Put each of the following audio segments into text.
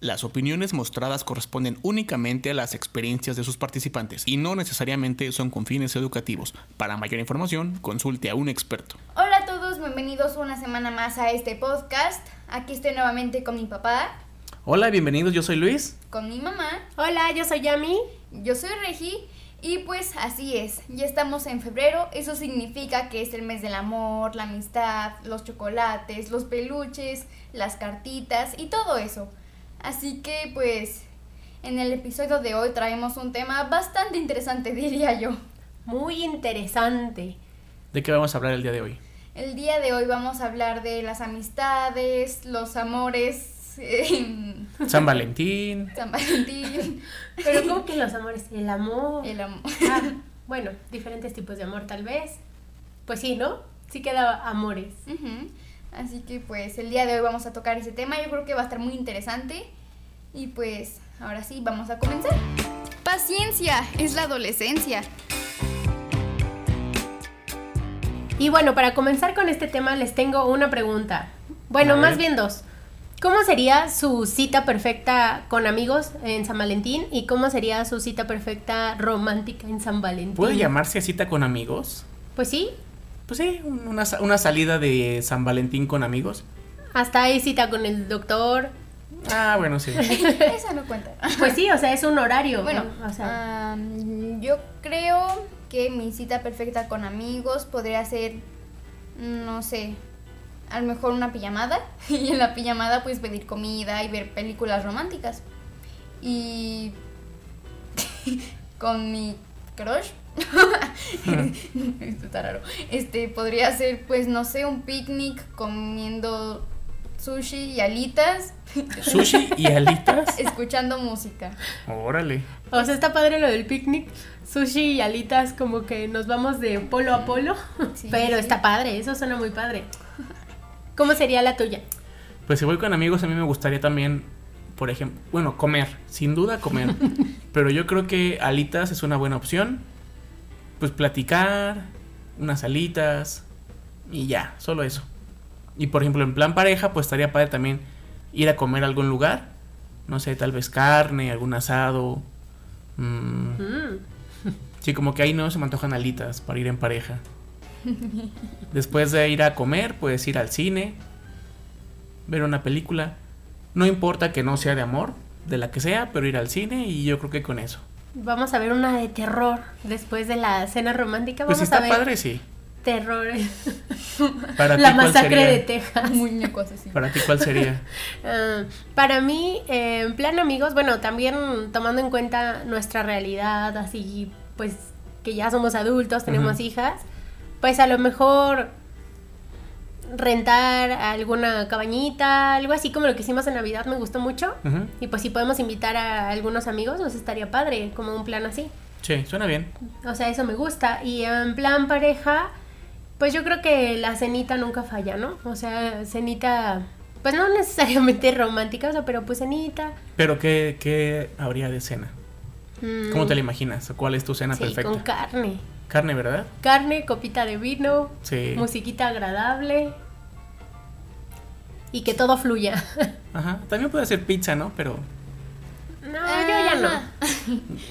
Las opiniones mostradas corresponden únicamente a las experiencias de sus participantes y no necesariamente son con fines educativos. Para mayor información, consulte a un experto. Hola a todos, bienvenidos una semana más a este podcast. Aquí estoy nuevamente con mi papá, Hola, bienvenidos, yo soy Luis. con mi mamá, Hola, yo soy Yami. yo soy Regi y pues así es, ya estamos en febrero, eso significa que es el mes del amor, la amistad, los chocolates, los peluches, las cartitas y todo eso. Así que pues en el episodio de hoy traemos un tema bastante interesante diría yo. Muy interesante. ¿De qué vamos a hablar el día de hoy? El día de hoy vamos a hablar de las amistades, los amores en San Valentín. San Valentín, Pero ¿cómo que los amores? El amor. el amor. Ah, bueno, diferentes tipos de amor tal vez. Pues sí, ¿no? Sí queda amores. Ujú. Así que pues el día de hoy vamos a tocar ese tema, yo creo que va a estar muy interesante y pues ahora sí, vamos a comenzar. Paciencia, es la adolescencia. Y bueno, para comenzar con este tema les tengo una pregunta. Bueno, más bien dos. ¿Cómo sería su cita perfecta con amigos en San Valentín? ¿Y cómo sería su cita perfecta romántica en San Valentín? ¿Puede llamarse cita con amigos? Pues sí, Pues sí, un- una, una salida de San Valentín con amigos. hasta hay cita con el doctor. Ah, bueno, sí. Esa no cuenta. Pues sí, o sea, es un horario. Bueno, ¿no? o sea, yo creo que mi cita perfecta con amigos podría ser, no sé, a lo mejor una pijamada. Y en la pijamada pues pedir comida y ver películas románticas. Y con mi crush. Esto está raro. Este podría ser pues no sé, un picnic comiendo sushi y alitas, Sushi y alitas. escuchando música. Órale. O sea, está padre lo del picnic, sushi y alitas, como que nos vamos de polo a polo. Sí, Pero sí. está padre, eso suena muy padre. ¿Cómo sería la tuya? Pues si voy con amigos, a mí me gustaría también, por ejemplo, bueno, comer, sin duda comer. Pero yo creo que alitas es una buena opción. Pues platicar, unas alitas y ya, solo eso. Y por ejemplo, en plan pareja, pues estaría padre también ir a comer a algún lugar. No sé, tal vez carne, algún asado. mm, Mm, Sí, como que ahí no se me antojan alitas para ir en pareja. Después de ir a comer, puedes ir al cine, ver una película. No importa que no sea de amor, de la que sea, pero ir al cine y yo creo que con eso. Vamos a ver una de terror después de la cena romántica. Pues Vamos si a está ver padre, sí. terror. Para ti, la ¿cuál masacre sería? de Texas. Muñecos así. Para ti, ¿cuál sería? Ah, para mí, eh, en plan amigos, bueno, también tomando en cuenta nuestra realidad, así pues que ya somos adultos, tenemos hijas, pues a lo mejor rentar alguna cabañita, algo así como lo que hicimos en Navidad, me gustó mucho. Y pues si podemos invitar a algunos amigos, pues estaría padre, como un plan así. Sí, suena bien. O sea, eso me gusta. Y en plan pareja, pues yo creo que la cenita nunca falla, ¿no? O sea, cenita, pues no necesariamente romántica, o sea, pero pues cenita. Pero ¿qué, qué habría de cena? mm, ¿Cómo te la imaginas? ¿Cuál es tu cena sí, perfecta? con carne. Carne, ¿verdad? Carne, copita de vino, Sí. musiquita agradable. Y que todo fluya. Ajá. También puede ser pizza, ¿no? Pero, no, yo ya no. Ajá.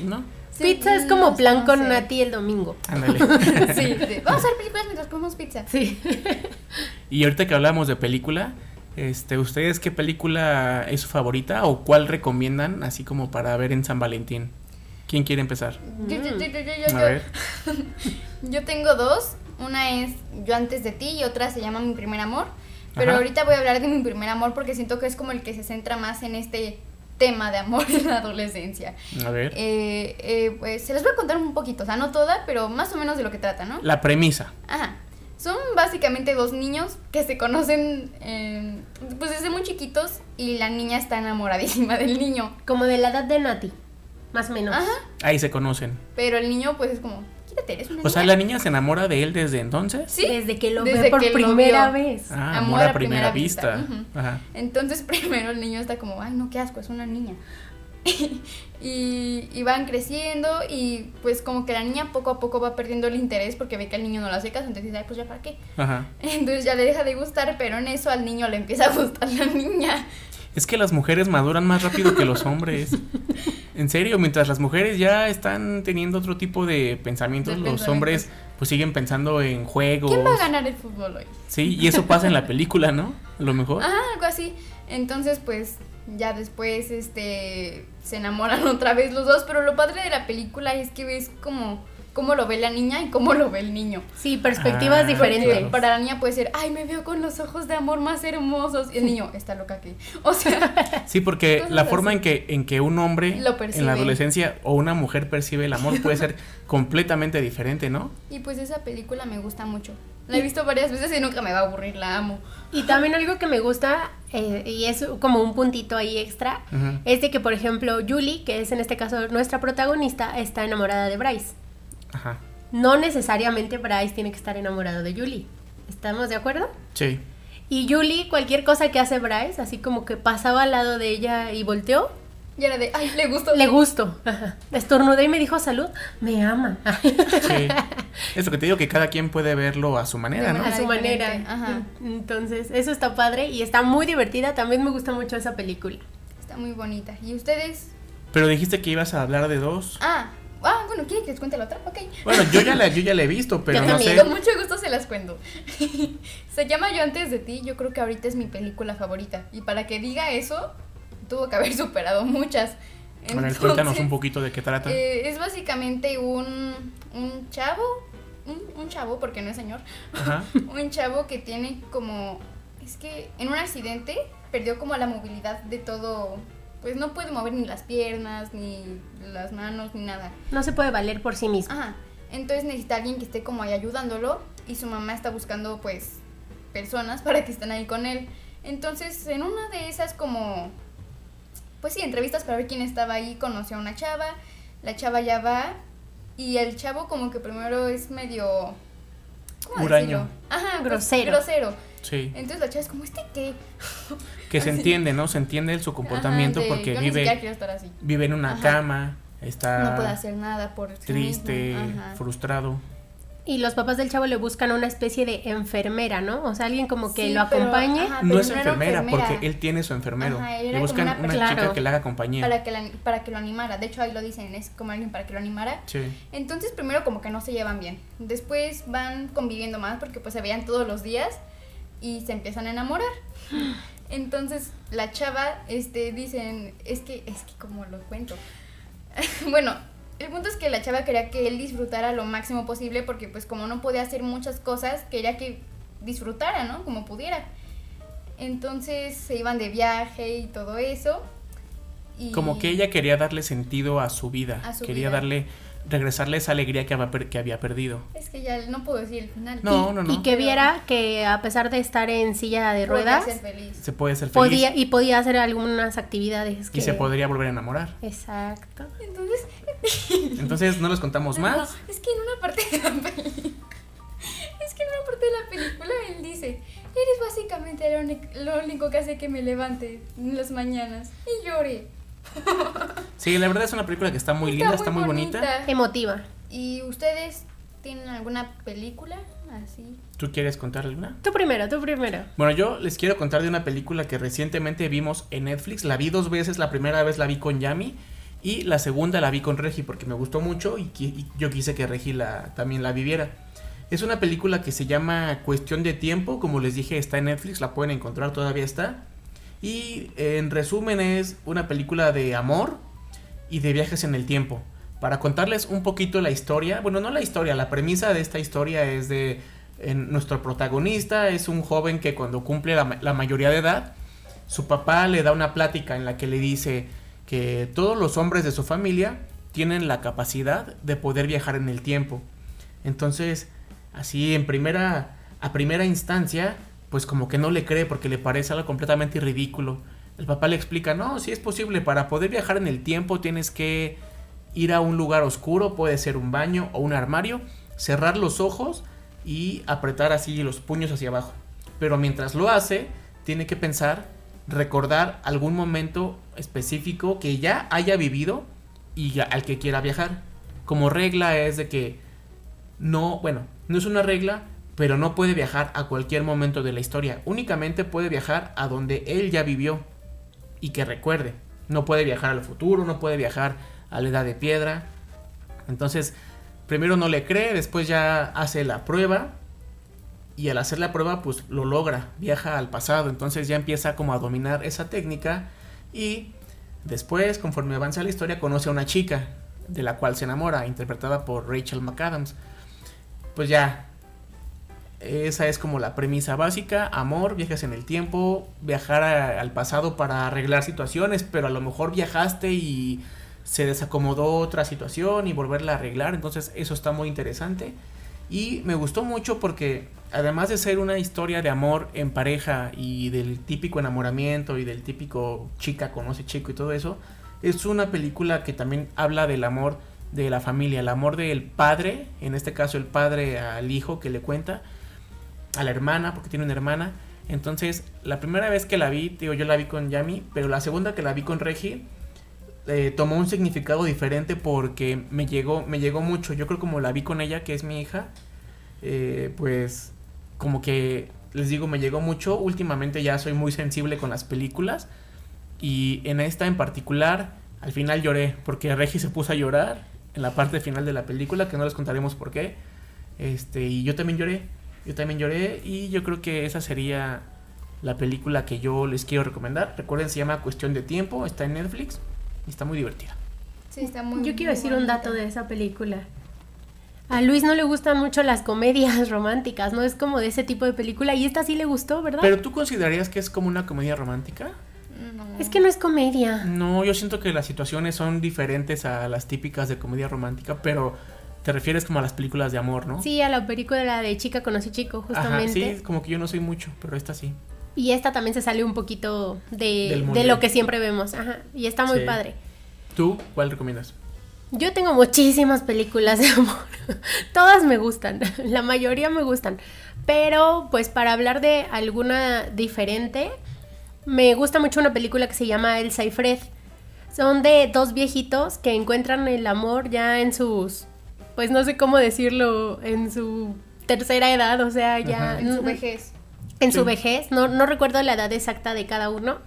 ¿no? Sí, Pizza es como plan no con. Nati el domingo. Ándale. Sí, sí. Vamos a ver películas mientras comemos pizza. Sí. Y ahorita que hablamos de película, este, ¿ustedes qué película es su favorita o cuál recomiendan así como para ver en San Valentín? ¿Quién quiere empezar? Yo, yo, yo, yo, yo, A ver. Yo tengo dos. Una es Yo antes de ti y otra se llama Mi primer amor. Pero Ajá. ahorita voy a hablar de mi primer amor porque siento que es como el que se centra más en este tema de amor en la adolescencia. A ver. Eh, eh, pues se les voy a contar un poquito, o sea, no toda, pero más o menos de lo que trata, ¿no? La premisa. Ajá. Son básicamente dos niños que se conocen eh, pues desde muy chiquitos y la niña está enamoradísima del niño. Como de la edad de Nati. Más o menos. Ajá. Ahí se conocen. Pero el niño pues es como, quítate, eres una O sea, niña". la niña se enamora de él desde entonces. Sí. Desde que lo desde ve por que primera vez. Ah, Amor amor, a a primera, primera vista. vista. Ajá. Entonces primero el niño está como, ay no, qué asco, es una niña. y, y van creciendo y pues como que la niña poco a poco va perdiendo el interés porque ve que el niño no le hace caso, entonces dice, ay pues ya para qué. Ajá. Entonces ya le deja de gustar, pero en eso al niño le empieza a gustar la niña. Es que las mujeres maduran más rápido que los hombres. En serio, mientras las mujeres ya están teniendo otro tipo de pensamientos, De los pensamientos. hombres pues siguen pensando en juegos. ¿Quién va a ganar el fútbol hoy? Sí, y eso pasa en la película, ¿no? A lo mejor. Ajá, algo así. Entonces, pues, ya después, este, se enamoran otra vez los dos, pero lo padre de la película es que ves como cómo lo ve la niña y cómo lo ve el niño. Sí, perspectivas Ah, diferentes. Para la niña puede ser, ay, me veo con los ojos de amor más hermosos. Y el niño, está loca que. O sea, Sí, porque la forma así. en que, en que un hombre Lo en la adolescencia o una mujer percibe el amor puede ser completamente diferente, ¿no? y pues esa película me gusta mucho. La he visto varias veces y nunca me va a aburrir, la amo. Y también algo que me gusta, eh, y es como un puntito ahí extra, es de que, por ejemplo, Julie, que es en este caso nuestra protagonista, está enamorada de Bryce. Ajá. No necesariamente Bryce tiene que estar enamorado de Julie. ¿Estamos de acuerdo? Sí. Y Julie, cualquier cosa que hace Bryce, así como que pasaba al lado de ella y volteó, Y era de, ay, le gustó. le gustó. Ajá. Estornudé y me dijo salud, me ama. Sí. Es lo que te digo, que cada quien puede verlo a su manera, ¿no? a su manera. ajá. Entonces, eso está padre y está muy divertida. También me gusta mucho esa película. Está muy bonita. ¿Y ustedes? Pero dijiste que ibas a hablar de dos. Ah, ah bueno, ¿quieren que les cuente la otra? Ok. Bueno, yo ya la, yo ya la he visto, pero no sé. Con mucho gusto se las cuento. se llama Yo antes de ti. Yo creo que ahorita es mi película favorita. Y para que diga eso, tuvo que haber superado muchas. Entonces, cuéntanos un poquito de qué trata. eh, es básicamente un, un chavo, un, un chavo, porque no es señor, Ajá. un chavo que tiene como, es que en un accidente perdió como la movilidad de todo, pues no puede mover ni las piernas, ni las manos, ni nada. No se puede valer por sí mismo. Ajá. Entonces necesita alguien que esté como ahí ayudándolo y su mamá está buscando pues personas para que estén ahí con él. Entonces en una de esas como pues sí, entrevistas para ver quién estaba ahí, conoció a una chava, la chava ya va y el chavo como que primero es medio ¿cómo Huraño. decirlo? Ajá, pues, Grosero. grosero. Sí. Entonces la chava es como, ¿este qué? Que se entiende, ¿no? Se entiende su comportamiento Ajá, de, porque vive, quiero estar así. vive en una Ajá. cama, está No puede hacer nada por triste, frustrado. Y los papás del chavo le buscan una especie de enfermera, ¿no? O sea, alguien como que Sí, lo pero, acompañe. no es era enfermera, enfermera. porque él tiene su enfermero. Ajá, Le buscan como una, una chica Claro. que le haga compañía. para que, la- para que lo animara. De hecho, ahí lo dicen, es como alguien para que lo animara. Sí. Entonces, primero como que no se llevan bien. Después van conviviendo más porque pues se veían todos los días y se empiezan a enamorar. Entonces, la chava, este, dicen, es que, es que como lo cuento. bueno, el punto es que la chava quería que él disfrutara lo máximo posible porque pues como no podía hacer muchas cosas, quería que disfrutara, ¿no? Como pudiera. Entonces se iban de viaje y todo eso. Y Como que ella quería darle sentido a su vida. A su quería vida. darle, regresarle esa alegría que había, per- que había perdido. Es que ya no puedo decir el final. No, no, no. Y que viera que a pesar de estar en silla de ruedas, ser feliz. Se puede ser feliz podía y podía hacer algunas actividades. Que... y se podría volver a enamorar. Exacto. Entonces, Entonces no les contamos no, más. es que en una parte de la película, es que en una parte de la película él dice, eres básicamente lo, único- lo único que hace que me levante en las mañanas y llore. Sí, la verdad es una película que está muy linda, está muy bonita. Emotiva. ¿Y ustedes tienen alguna película así? ¿Tú quieres contar alguna? Tú primero, tú primero. Bueno, yo les quiero contar de una película que recientemente vimos en Netflix. La vi dos veces. La primera vez la vi con Yami y la segunda la vi con Regi porque me gustó mucho y, yo quise que Regi la, también la viviera. Es una película que se llama Cuestión de Tiempo. Como les dije, está en Netflix. La pueden encontrar, todavía está. Y en resumen es una película de amor y de viajes en el tiempo. Para contarles un poquito la historia, bueno, no la historia, la premisa de esta historia es de en- nuestro protagonista es un joven que cuando cumple la, la mayoría de edad, su papá le da una plática en la que le dice que todos los hombres de su familia tienen la capacidad de poder viajar en el tiempo. Entonces, así en primera, a primera instancia, pues como que no le cree porque le parece algo completamente ridículo. El papá le explica, no, si es posible, para poder viajar en el tiempo tienes que ir a un lugar oscuro, puede ser un baño o un armario, cerrar los ojos y apretar así los puños hacia abajo. Pero mientras lo hace, tiene que pensar, recordar algún momento específico que ya haya vivido y al que quiera viajar. Como regla es de que no, bueno, no es una regla, pero no puede viajar a cualquier momento de la historia. Únicamente puede viajar a donde él ya vivió. y que recuerde. No puede viajar al futuro, no puede viajar a la edad de piedra. Entonces, primero no le cree, después ya hace la prueba y al hacer la prueba pues lo logra, viaja al pasado, entonces ya empieza como a dominar esa técnica y después conforme avanza la historia conoce a una chica de la cual se enamora, interpretada por Rachel McAdams. Pues ya, esa es como la premisa básica, amor, viajes en el tiempo, viajar al pasado para arreglar situaciones, pero a lo mejor viajaste y se desacomodó otra situación y volverla a arreglar, entonces eso está muy interesante. Y me gustó mucho porque además de ser una historia de amor en pareja y del típico enamoramiento y del típico chica conoce chico y todo eso, es una película que también habla del amor de la familia, el amor del padre, en este caso el padre al hijo que le cuenta, a la hermana, porque tiene una hermana. Entonces, la primera vez que la vi, digo, yo la vi con Yami, pero la segunda que la vi con Regi, eh, tomó un significado diferente porque me llegó, me llegó mucho. Yo creo como la vi con ella, que es mi hija, eh, pues como que les digo, me llegó mucho. Últimamente ya soy muy sensible con las películas. Y en esta en particular, al final lloré, porque Regi se puso a llorar en la parte final de la película, que no les contaremos por qué. Este, y yo también lloré, yo también lloré, y yo creo que esa sería la película que yo les quiero recomendar. Recuerden, se llama Cuestión de Tiempo, está en Netflix y está muy divertida. Sí, está muy Yo quiero muy decir un dato de esa película. A Luis no le gustan mucho las comedias románticas, no es como de ese tipo de película y esta sí le gustó, ¿verdad? Pero tú considerarías que es como una comedia romántica? No. Es que no es comedia. No, yo siento que las situaciones son diferentes a las típicas de comedia romántica, pero te refieres como a las películas de amor, ¿no? Sí, a la película de Chica conoce chico, Ajá, justamente. sí, como que yo no soy mucho, pero esta sí. Y esta también se sale un poquito de, lo que siempre vemos. Ajá. Y está muy Sí. padre. ¿Tú cuál recomiendas? Yo tengo muchísimas películas de amor. Todas me gustan. La mayoría me gustan. Pero, pues, para hablar de alguna diferente, me gusta mucho una película que se llama Elsa y Fred. Son de dos viejitos que encuentran el amor ya en sus. Pues no sé cómo decirlo. En su tercera edad. O sea, ya. Ajá. En su vejez. en su vejez. No, no recuerdo la edad exacta de cada uno.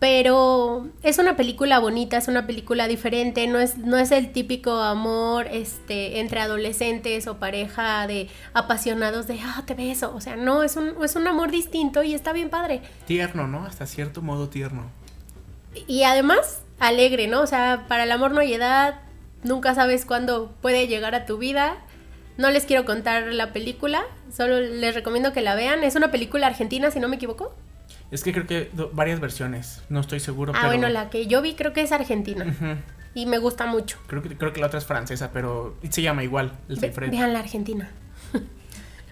Pero es una película bonita, es una película diferente, no es, no es el típico amor este, entre adolescentes o pareja de apasionados de, ah, te beso. O sea, no, es un, es un amor distinto y está bien padre. Tierno, ¿no? Hasta cierto modo tierno. Y además, alegre, ¿no? O sea, para el amor no hay edad, nunca sabes cuándo puede llegar a tu vida. No les quiero contar la película, solo les recomiendo que la vean. Es una película argentina, si no me equivoco. Es que creo que varias versiones, no estoy seguro, Ah, pero... bueno, la que yo vi creo que es argentina y me gusta mucho. Creo que, creo que la otra es francesa, pero se llama igual, el Ve- vean la argentina.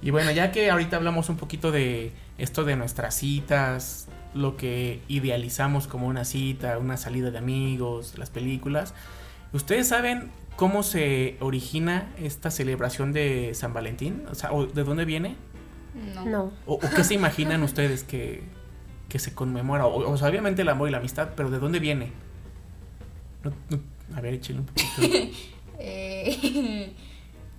Y bueno, ya que ahorita hablamos un poquito de esto de nuestras citas, lo que idealizamos como una cita, una salida de amigos, las películas, ¿ustedes saben cómo se origina esta celebración de San Valentín? O sea, ¿o ¿de dónde viene? No. No. ¿O, o qué se imaginan ustedes que, que se conmemora? O, o sea, obviamente el amor y la amistad, pero ¿de dónde viene? No- no- a ver, échale un poquito. Eh,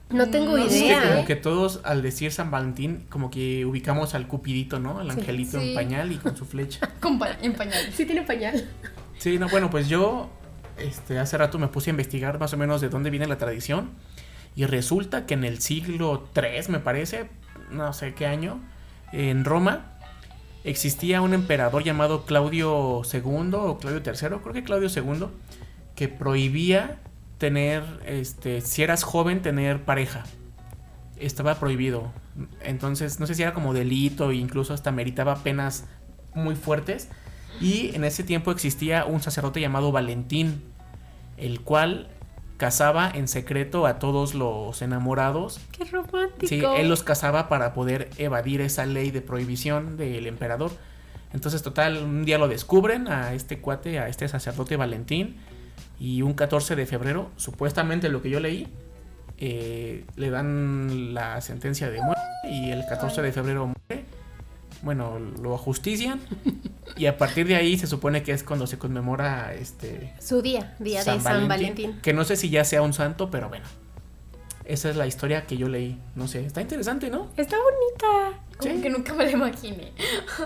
No tengo no Es que idea. como que todos al decir San Valentín, como que ubicamos al cupidito, ¿no? Al Sí. angelito Sí. en pañal y con su flecha. con pa- en pañales. Sí tiene pañal. Sí, no, bueno, pues yo este, hace rato me puse a investigar más o menos de dónde viene la tradición. Y resulta que en el siglo III, me parece, no sé qué año, en Roma, existía un emperador llamado Claudio II o Claudio III, creo que Claudio II, que prohibía tener, este, si eras joven, tener pareja. Estaba prohibido. Entonces, no sé si era como delito e incluso hasta meritaba penas muy fuertes. Y en ese tiempo existía un sacerdote llamado Valentín, el cual casaba en secreto a todos los enamorados. Qué romántico. Sí, él los casaba para poder evadir esa ley de prohibición del emperador. Entonces, total, un día lo descubren a este cuate, a este sacerdote Valentín. Y un 14 de febrero, supuestamente lo que yo leí, eh, le dan la sentencia de muerte. Y el 14 de febrero muere. Bueno, lo ajustician. Y a partir de ahí se supone que es cuando se conmemora este Su día, día de San Valentín. Que no sé si ya sea un santo, pero bueno. Esa es la historia que yo leí. No sé, está interesante, ¿no? Está bonita. Como Sí. que nunca me lo imaginé.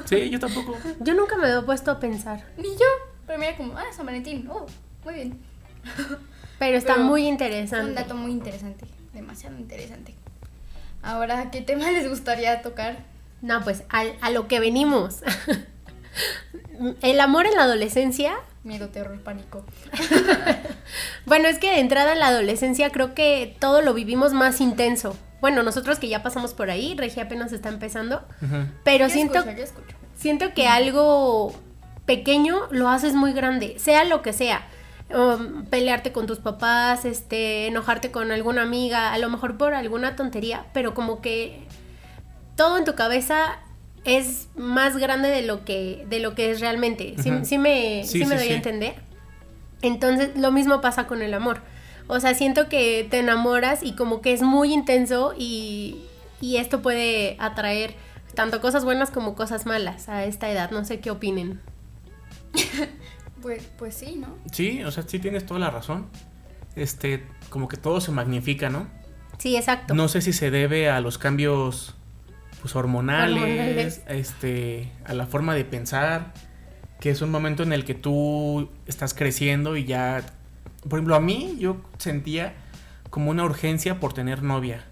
Sí, yo tampoco. Yo nunca me había puesto a pensar. Ni yo. Pero mira como, ah, San Valentín, oh, muy bien. Pero está Pero muy Un interesante. dato muy interesante, demasiado interesante. Ahora, ¿qué tema les gustaría tocar? No, pues al- a, lo que venimos. El amor en la adolescencia. Miedo, terror, pánico. Bueno, es que de entrada en la adolescencia creo que todo lo vivimos más intenso. Bueno, nosotros que ya pasamos por ahí, Regia apenas está empezando. Pero Yo siento, escucho, yo escucho. siento que algo pequeño lo haces muy grande, sea lo que sea. Um, pelearte con tus papás, este, enojarte con alguna amiga, a lo mejor por alguna tontería, pero como que todo en tu cabeza es más grande de lo que, de lo que es realmente. ¿Sí, me, Sí, sí me sí, doy sí. a entender? Entonces, lo mismo pasa con el amor. O sea, siento que te enamoras y como que es muy intenso y, y esto puede atraer tanto cosas buenas como cosas malas a esta edad. No sé qué opinen. Pues, pues sí, ¿no? Sí, o sea, sí tienes toda la razón. Este, como que todo se magnifica, ¿no? Sí, exacto. No sé si se debe a los cambios pues hormonales, Hormonales. este, a la forma de pensar, que es un momento en el que tú estás creciendo y ya, por ejemplo, a mí yo sentía como una urgencia por tener novia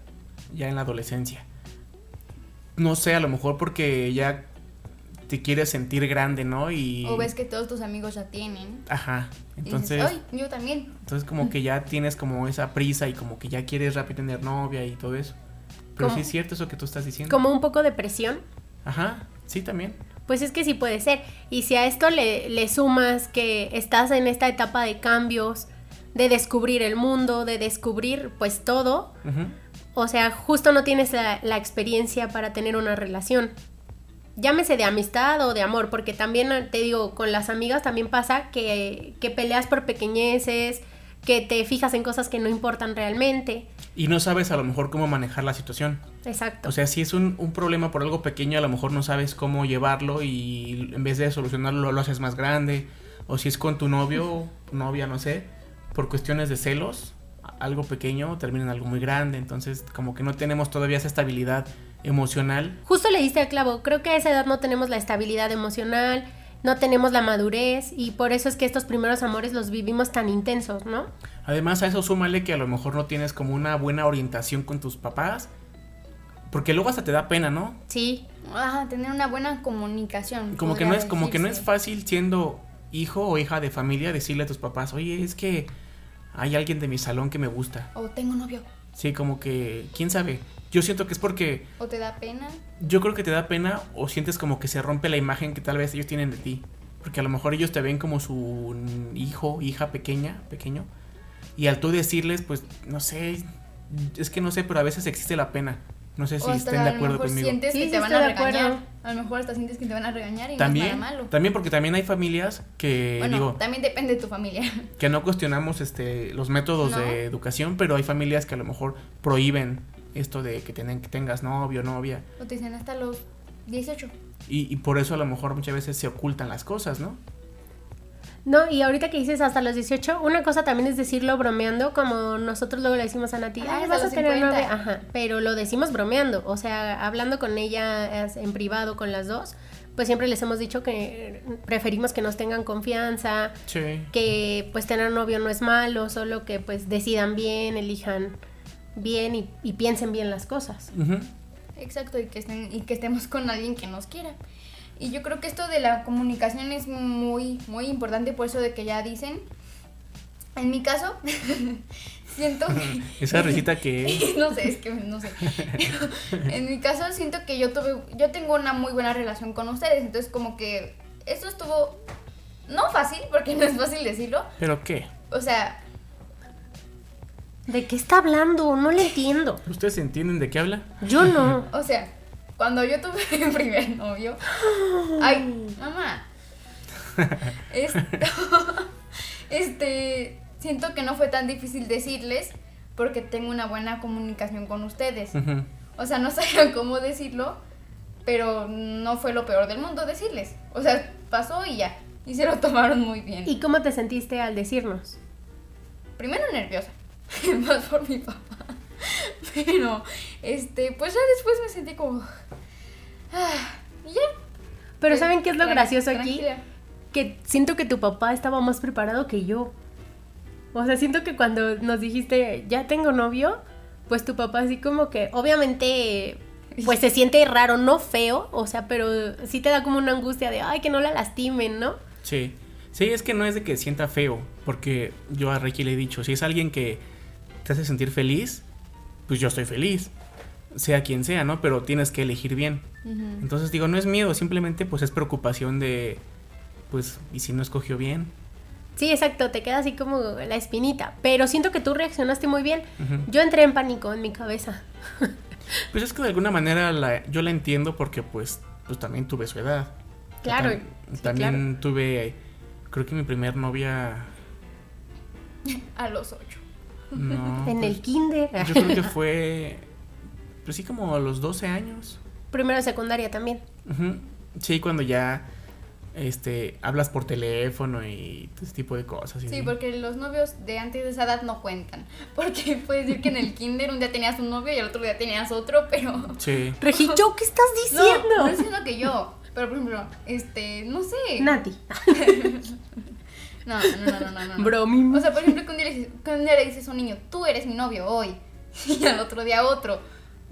ya en la adolescencia. No sé, a lo mejor porque ya te quieres sentir grande, ¿no? Y O ves que todos tus amigos ya tienen. ajá, Y dices, entonces ay, yo también. entonces como que ya tienes como esa prisa y como que ya quieres rápido tener novia y todo eso. Pero ¿Cómo? sí es cierto eso que tú estás diciendo. Como un poco de presión. Ajá, sí también. Pues es que sí puede ser. Y si a esto le, le sumas que estás en esta etapa de cambios, de descubrir el mundo, de descubrir pues todo, o sea, justo no tienes la, la experiencia para tener una relación. Llámese de amistad o de amor, porque también te digo, con las amigas también pasa que, que peleas por pequeñeces, que te fijas en cosas que no importan realmente. Y no sabes a lo mejor cómo manejar la situación. Exacto. O sea, si es un, un problema por algo pequeño, a lo mejor no sabes cómo llevarlo y en vez de solucionarlo lo haces más grande. O si es con tu novio novia, no sé, por cuestiones de celos, algo pequeño termina en algo muy grande. Entonces, como que no tenemos todavía esa estabilidad emocional. Justo le diste al clavo, creo que a esa edad no tenemos la estabilidad emocional, no tenemos la madurez y por eso es que estos primeros amores los vivimos tan intensos, ¿no? Además, a eso súmale que a lo mejor no tienes como una buena orientación con tus papás. Porque luego hasta te da pena, ¿no? Sí, Ajá, tener una buena comunicación. Como que no es, como que no es fácil siendo hijo o hija de familia decirle a tus papás, oye, es que hay alguien de mi salón que me gusta. O tengo novio. Sí, como que, quién sabe. Yo siento que es porque O te da pena. yo creo que te da pena o sientes como que se rompe la imagen que tal vez ellos tienen de ti. Porque a lo mejor ellos te ven como su hijo, hija pequeña, pequeño. Y al tú decirles, pues, no sé, es que no sé, pero a veces existe la pena. No sé si estén de a lo acuerdo mejor conmigo. sientes Sí, que sí te van a acuerdo. regañar. A lo mejor hasta sientes que te van a regañar y no es También, nada malo. también porque también hay familias que, bueno, digo, también depende de tu familia. que no cuestionamos este los métodos No. de educación, pero hay familias que a lo mejor prohíben esto de que, tienen, que tengas novio, novia. O te dicen hasta los 18. Y, y por eso a lo mejor muchas veces se ocultan las cosas, ¿no? no, y ahorita que dices hasta los 18, una cosa también es decirlo bromeando, como nosotros luego le decimos a Nati, Ay, ay, hasta vas a tener 50". novia, ajá, pero lo decimos bromeando, o sea, hablando con ella en privado con las dos, pues siempre les hemos dicho que preferimos que nos tengan confianza, Sí. que pues tener novio no es malo, solo que pues decidan bien, elijan bien y, y piensen bien las cosas. Exacto, y que, estén, y que estemos con alguien que nos quiera. Y yo creo que esto de la comunicación es muy, muy importante, por eso de que ya dicen. En mi caso, siento que... Esa risita que... no sé, es que no sé. en mi caso siento que yo tuve, yo tengo una muy buena relación con ustedes, entonces como que esto estuvo no fácil, porque no es fácil decirlo. ¿Pero qué? O sea, ¿De qué está hablando? No le entiendo. ¿Ustedes entienden de qué habla? Yo no. o sea, cuando yo tuve mi primer novio, ay, mamá. Esto, este, siento que no fue tan difícil decirles porque tengo una buena comunicación con ustedes. O sea, no sabían cómo decirlo, pero no fue lo peor del mundo decirles. O sea, pasó y ya. Y se lo tomaron muy bien. ¿Y cómo te sentiste al decirnos? Primero nerviosa, más por mi papá. Pero, este, pues ya después me sentí como... Ah, y ya. Pero Pues, ¿saben qué es lo tran- gracioso aquí? tranquila. que siento que tu papá estaba más preparado que yo. O sea, siento que cuando nos dijiste, ya tengo novio, pues tu papá así como que, obviamente, pues se siente raro, no feo, o sea, pero sí te da como una angustia de, ay, que no la lastimen, ¿no? Sí. Sí, es que no es de que sienta feo, porque yo a Ricky le he dicho, si es alguien que te hace sentir feliz, pues yo estoy feliz, sea quien sea, ¿no? Pero tienes que elegir bien. Entonces digo, no es miedo, simplemente pues es preocupación de, pues, ¿y si no escogió bien? Sí, exacto, te queda así como la espinita. Pero siento que tú reaccionaste muy bien. Yo entré en pánico en mi cabeza. Pues es que de alguna manera la, yo la entiendo porque pues, pues también tuve su edad. Claro, Tam- sí, también tuve, creo que mi primer novia, A los ocho. No. en pues, el kinder. Yo creo que fue, pues sí, como a los 12 años. Primero de secundaria también. Sí, cuando ya este hablas por teléfono y ese tipo de cosas. Sí, porque los novios de antes de esa edad no cuentan. Porque puedes decir que en el kinder un día tenías un novio y el otro día tenías otro, pero... Sí. Regi, ¿yo qué estás No, diciendo? no estoy diciendo que yo. Pero por ejemplo, este, no sé. Nati. No, no, no, no, no. Bromim. O sea, por ejemplo, que un, día le, dices- que un día le dices a un niño, tú eres mi novio hoy. Y al otro día otro.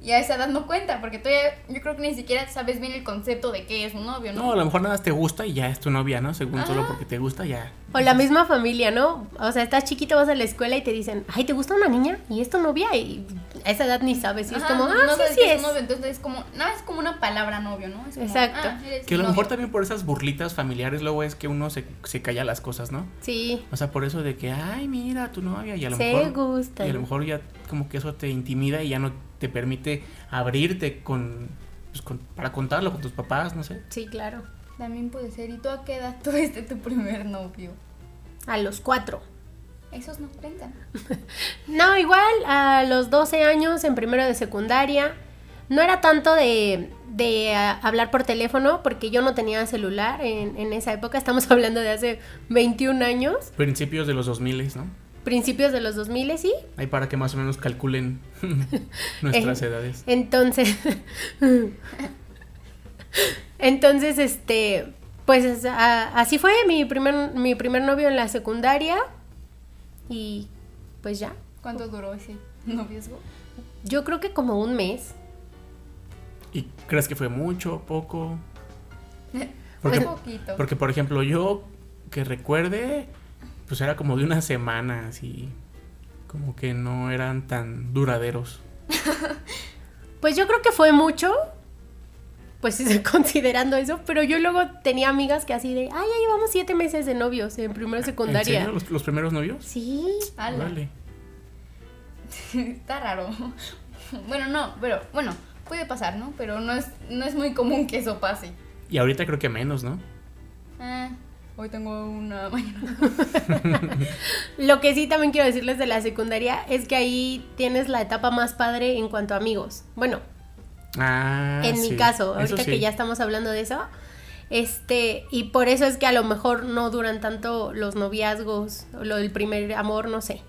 Y a esa edad no cuenta, porque todavía yo creo que ni siquiera sabes bien el concepto de qué es un novio, ¿no? No, a lo mejor nada más te gusta y ya es tu novia, ¿no? Según solo Ah. porque te gusta, ya. O la misma familia, ¿no? O sea, estás chiquito, vas a la escuela y te dicen, ay, ¿te gusta una niña? ¿Y es tu novia? Y a esa edad ni sabes. Y es como, no, ah, no sí, sabes sí es. novio, entonces es como, nada, es como una palabra novio, ¿no? Es como, Exacto. ah, eres Que a lo mejor novio. también por esas burlitas familiares luego es que uno se, se calla las cosas, ¿no? Sí, O sea, por eso de que, ay, mira, tu novia, y a lo se mejor. gusta. Y a lo mejor ya como que eso te intimida y ya no te permite abrirte con, pues, con- para contarlo con tus papás, no sé. Sí, claro. También puede ser. ¿Y tú a qué edad tuviste tu primer novio? A los cuatro. Esos no cuentan. No, igual a los 12 años en primero de secundaria. No era tanto de, de ah, hablar por teléfono porque yo no tenía celular en, en esa época. Estamos hablando de hace 21 años, Principios de los 2000, ¿no? principios de los 2000, sí. Ahí para que más o menos calculen nuestras edades. Entonces, entonces, este, pues a- así fue mi primer, mi primer novio en la secundaria y pues ya. ¿Cuánto duró ese noviazgo? Yo creo que como un mes. ¿Y crees que fue mucho, poco? Porque, poquito. porque por ejemplo, yo que recuerde, pues era como de una semana, así. Como que no eran tan duraderos. Pues yo creo que fue mucho, pues considerando eso, pero yo luego tenía amigas que así de, ay, ya llevamos siete meses de novios en primera ¿En secundaria. serio? ¿Los, los primeros novios? Sí, Ala. Órale. Está raro. Bueno, no, pero bueno, puede pasar, ¿no? Pero no es, no es muy común que eso pase. Y ahorita creo que menos, ¿no? Ah, hoy tengo una mañana. Lo que sí también quiero decirles de la secundaria es que ahí tienes la etapa más padre en cuanto a amigos. Bueno, Ah, en mi caso, ahorita sí. que ya estamos hablando de eso. Este, y por eso es que a lo mejor no duran tanto los noviazgos, lo del primer amor, no sé.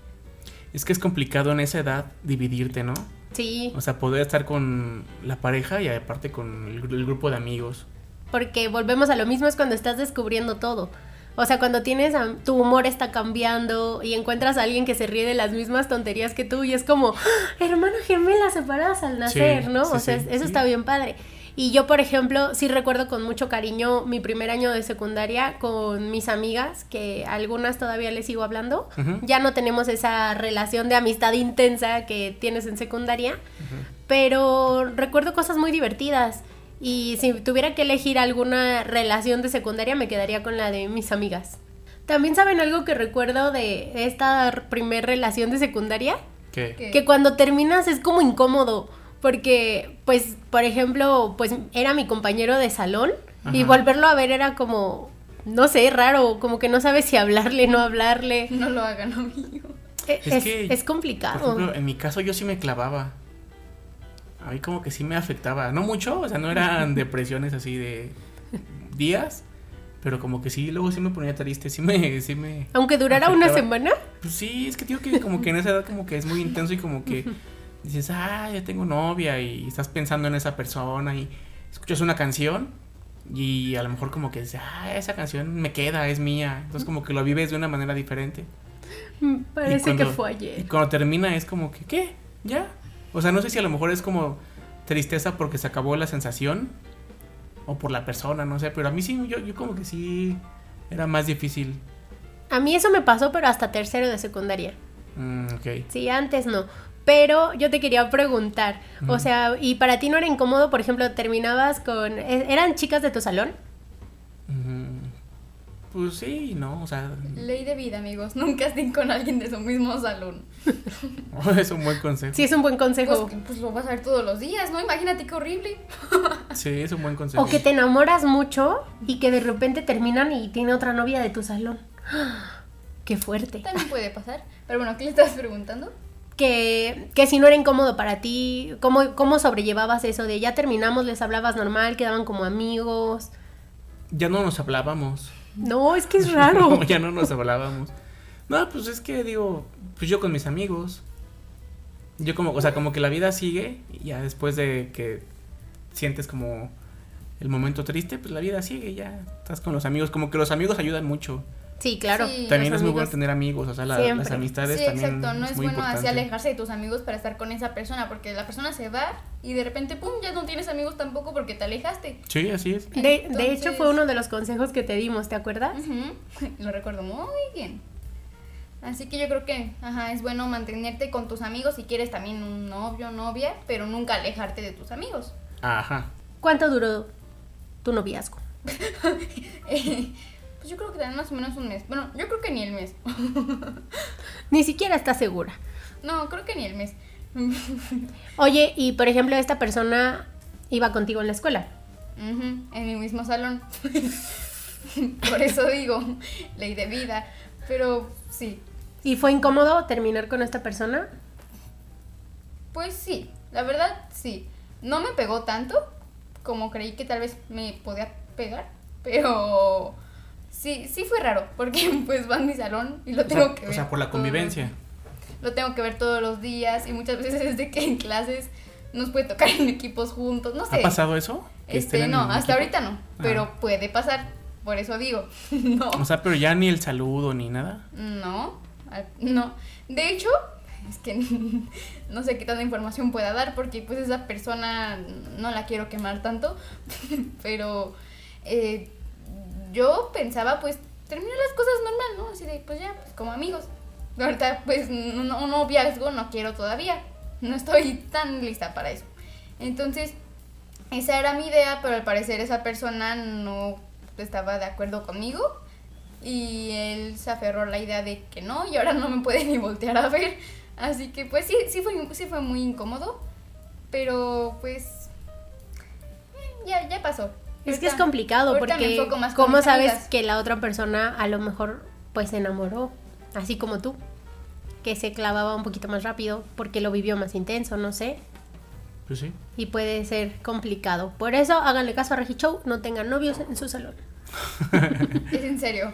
Es que es complicado en esa edad dividirte, ¿no? Sí, O sea, poder estar con la pareja y aparte con el grupo de amigos. porque volvemos a lo mismo, es cuando estás descubriendo todo. O sea, cuando tienes, a- tu humor está cambiando y encuentras a alguien que se ríe de las mismas tonterías que tú y es como, ¡Ah! hermana gemela separadas al nacer, Sí, ¿no? sí, o sea, sí, eso está bien padre. Y yo, por ejemplo, sí recuerdo con mucho cariño mi primer año de secundaria con mis amigas, que algunas todavía les sigo hablando. Ya no tenemos esa relación de amistad intensa que tienes en secundaria, pero recuerdo cosas muy divertidas. Y si tuviera que elegir alguna relación de secundaria, me quedaría con la de mis amigas. También saben algo que recuerdo de esta primer relación de secundaria, ¿Qué? Que cuando terminas es como incómodo, porque, pues, por ejemplo, pues era mi compañero de salón y Ajá. volverlo a ver era como, no sé, raro, como que no sabes si hablarle, no hablarle. No lo hagan, amigo. Es, Es es- que, es Por complicado. ejemplo, en mi caso yo sí me clavaba. A mí como que sí me afectaba. No mucho, o sea, no eran depresiones así de días. Pero como que sí, luego sí me ponía triste, sí me... Sí me Aunque durara una afectaba. semana, Pues sí, es que digo que como que en esa edad como que es muy intenso y como que dices, ah, ya tengo novia y estás pensando en esa persona y escuchas una canción Y a lo mejor como que dice, ah, esa canción me queda, es mía. Entonces como que lo vives de una manera diferente. Mm, Parece cuando- que fue Y ayer. cuando termina es como que, ¿qué? ¿Ya? O sea, no sé si a lo mejor es como tristeza porque se acabó la sensación o por la persona, no sé, pero a mí sí, yo, yo como que sí era más difícil. A mí eso me pasó, pero hasta tercero de secundaria. Mm, ok. Sí, antes no. Pero yo te quería preguntar, o sea, ¿y para ti no era incómodo, por ejemplo, terminabas con... e- ¿Eran chicas de tu salón? Mm, Pues sí, ¿no? O sea, Ley de vida, amigos. Nunca estén con alguien de su mismo salón. es un buen consejo. Sí, es un buen consejo. Pues, pues lo vas a ver todos los días, ¿no? Imagínate qué horrible. Sí, es un buen consejo. O que te enamoras mucho y que de repente terminan y tiene otra novia de tu salón. Qué fuerte. También puede pasar. Pero bueno, ¿qué le estás preguntando? Que, que si no era incómodo para ti, ¿cómo, ¿cómo sobrellevabas eso de ya terminamos, les hablabas normal, quedaban como amigos? Ya no nos hablábamos. No, es que es raro. ya no nos hablábamos. No, pues es que digo, pues yo con mis amigos. Yo como, o sea, como que la vida sigue y ya después de que sientes como el momento triste, pues la vida sigue, ya estás con los amigos, como que los amigos ayudan mucho. Sí, claro. Sí. También es muy bueno tener amigos, o sea, la- las amistades Sí, también exacto. No es es muy bueno así importante. alejarse de tus amigos para estar con esa persona, porque la persona se va y de repente, pum, ya no tienes amigos tampoco porque te alejaste. Sí, así es. De, de hecho, Entonces- fue uno de los consejos que te dimos, ¿te acuerdas? Ujú, Lo recuerdo muy bien. Así que yo creo que ajá, es bueno mantenerte con tus amigos si quieres también un novio, novia, pero nunca alejarte de tus amigos. Ajá. ¿Cuánto duró tu noviazgo? pues yo creo que también más o menos un mes. Bueno, yo creo que ni el mes. Ni siquiera estás segura. No, creo que ni el mes. Oye, y por ejemplo, esta persona iba contigo en la escuela. En mi mismo salón. Por eso digo, ley de vida. Pero sí, ¿Y fue incómodo terminar con esta persona? pues sí, la verdad sí. No me pegó tanto como creí que tal vez me podía pegar, pero sí, sí fue raro, porque pues va a mi salón y lo O tengo sea, que o ver. sea, por la convivencia. Lo tengo que ver todos los días y muchas veces desde que en clases nos puede tocar en equipos juntos, no sé. ¿Ha pasado eso? Este, no, hasta equipo? ahorita no, pero puede pasar, por eso digo, no. O sea, pero ya ni el saludo ni nada. No, no. De hecho, es que no sé qué tanta información pueda dar porque pues esa persona no la quiero quemar tanto, pero eh, yo pensaba pues terminar las cosas normal, ¿no? Así de pues ya, pues como amigos. Ahorita pues un, un noviazgo no quiero todavía, no estoy tan lista para eso. Entonces, esa era mi idea, pero al parecer esa persona no estaba de acuerdo conmigo y él se aferró a la idea de que no y ahora no me puede ni voltear a ver. Así que pues sí, sí fue, sí fue muy incómodo, pero pues eh, ya, ya pasó. Es que es complicado porque ¿cómo sabes amigas. que la otra persona a lo mejor pues se enamoró? Así como tú, que se clavaba un poquito más rápido porque lo vivió más intenso, no sé. Pues sí. Y puede ser complicado. Por eso háganle caso a Regi Show, no tengan novios en su salón. Es en serio.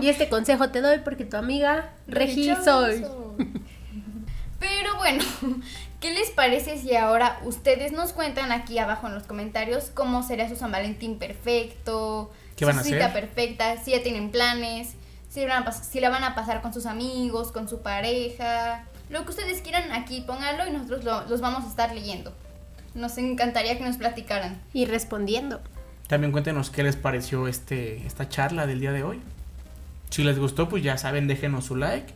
Y este consejo te doy porque tu amiga Regi soy. Bueno, ¿qué les parece si ahora ustedes nos cuentan aquí abajo en los comentarios cómo sería su San Valentín perfecto? ¿Qué su van a cita hacer? perfecta, si ya tienen planes, si, van a pas- si la van a pasar con sus amigos, con su pareja, lo que ustedes quieran aquí, pónganlo y nosotros lo- los vamos a estar leyendo. Nos encantaría que nos platicaran. Y respondiendo. También cuéntenos qué les pareció este esta charla del día de hoy. Si les gustó, pues ya saben, déjenos su like.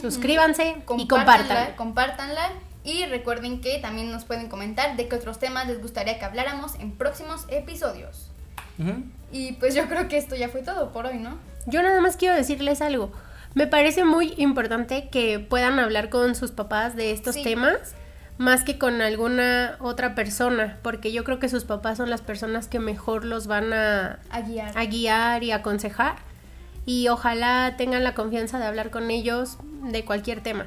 Suscríbanse y Compártanla, compartan. compártanla y recuerden que también nos pueden comentar de qué otros temas les gustaría que habláramos en próximos episodios. Ujú. Y pues yo creo que esto ya fue todo por hoy, ¿no? Yo nada más quiero decirles algo. Me parece muy importante que puedan hablar con sus papás de estos Sí. temas más que con alguna otra persona, porque yo creo que sus papás son las personas que mejor los van a, A guiar. a guiar y aconsejar. Y ojalá tengan la confianza de hablar con ellos de cualquier tema.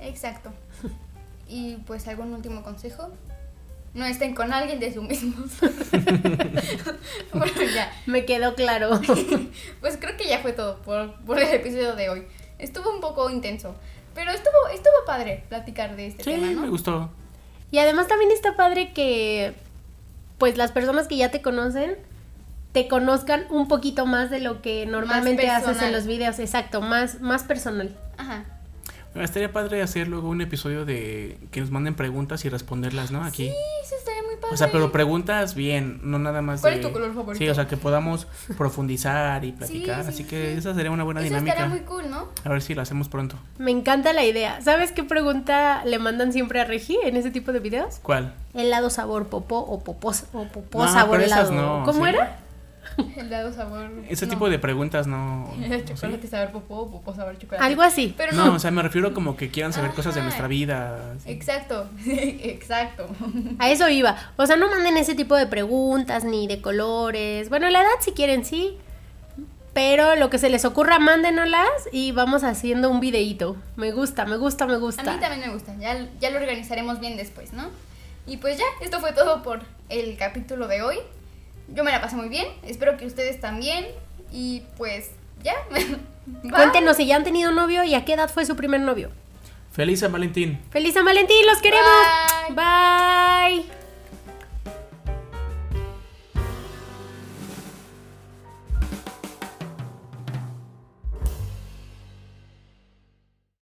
Exacto. Y pues algún último consejo. No estén con alguien de su mismo. bueno, ya. Me quedó claro. Pues creo que ya fue todo por, por el episodio de hoy. Estuvo un poco intenso. Pero estuvo, estuvo padre platicar de este Sí, tema, ¿no? me gustó. Y además también está padre que pues las personas que ya te conocen te conozcan un poquito más de lo que normalmente haces en los videos. Exacto, más, más personal. Ajá. Me estaría padre hacer luego un episodio de que nos manden preguntas y responderlas, ¿no? Aquí. Sí, eso estaría muy padre. O sea, pero preguntas bien, no nada más ¿Cuál de... es tu color favorito? Sí, o sea, que podamos profundizar y platicar, sí, así sí, que sí. esa sería una buena Eso dinámica. estaría muy cool, ¿no? A ver si lo hacemos pronto. Me encanta la idea. ¿Sabes qué pregunta le mandan siempre a Regi en ese tipo de videos? ¿Cuál? Helado sabor popó o popó, o popó No, sabor pero esas helado. no, ¿Cómo sí. Era? Helado sabor. Ese no. tipo de preguntas no... chocolate sabor popó, popó sabor chocolate. Algo así. Pero No, no. o sea, me refiero como que quieran saber cosas de nuestra vida. así. Exacto, exacto. A eso iba. O sea, no manden ese tipo de preguntas ni de colores. Bueno, la edad si quieren, sí. Pero lo que se les ocurra, mándenoslas y vamos haciendo un videíto. Me gusta, me gusta, me A gusta. mí también me gusta, ya, ya lo organizaremos bien después, ¿no? Y pues ya, esto fue todo por el capítulo de hoy. Yo me la pasé muy bien, espero que ustedes también. Y pues ya. Cuéntenos si ya han tenido novio y a qué edad fue su primer novio. Feliz San Valentín. ¡Feliz San Valentín! ¡Los queremos! Bye. Bye.